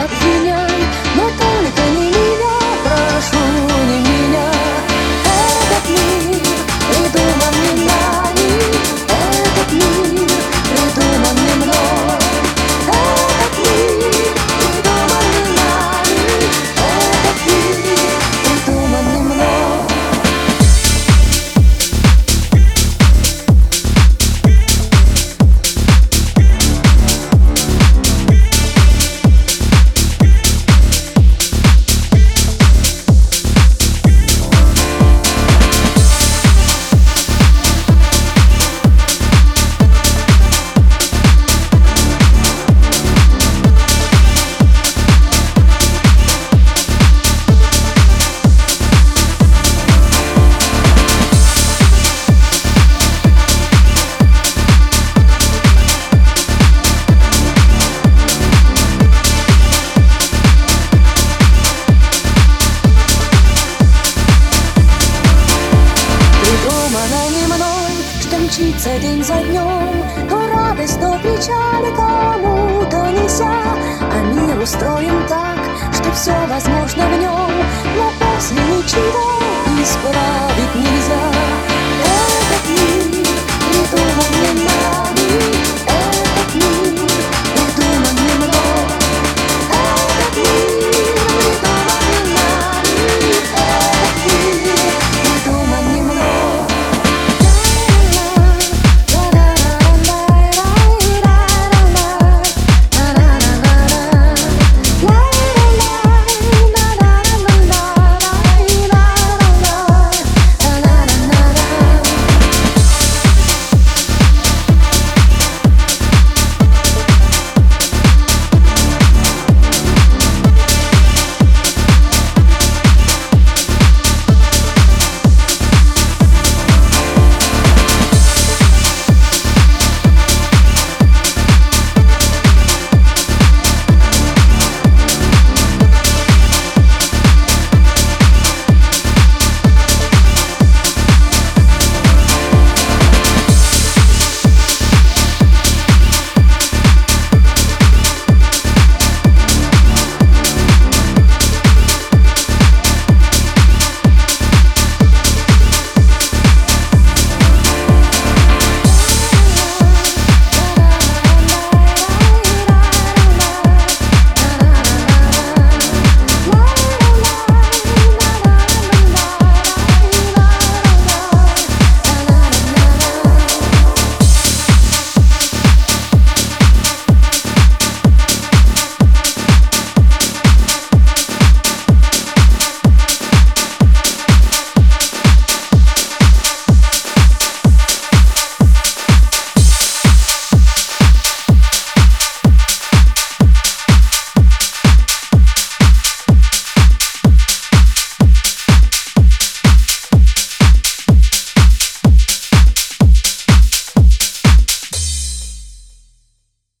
a few мчится день за днем, то радость, то печаль кому-то неся, а мир устроен так, что все возможно в нем, но после ничего исправить нельзя.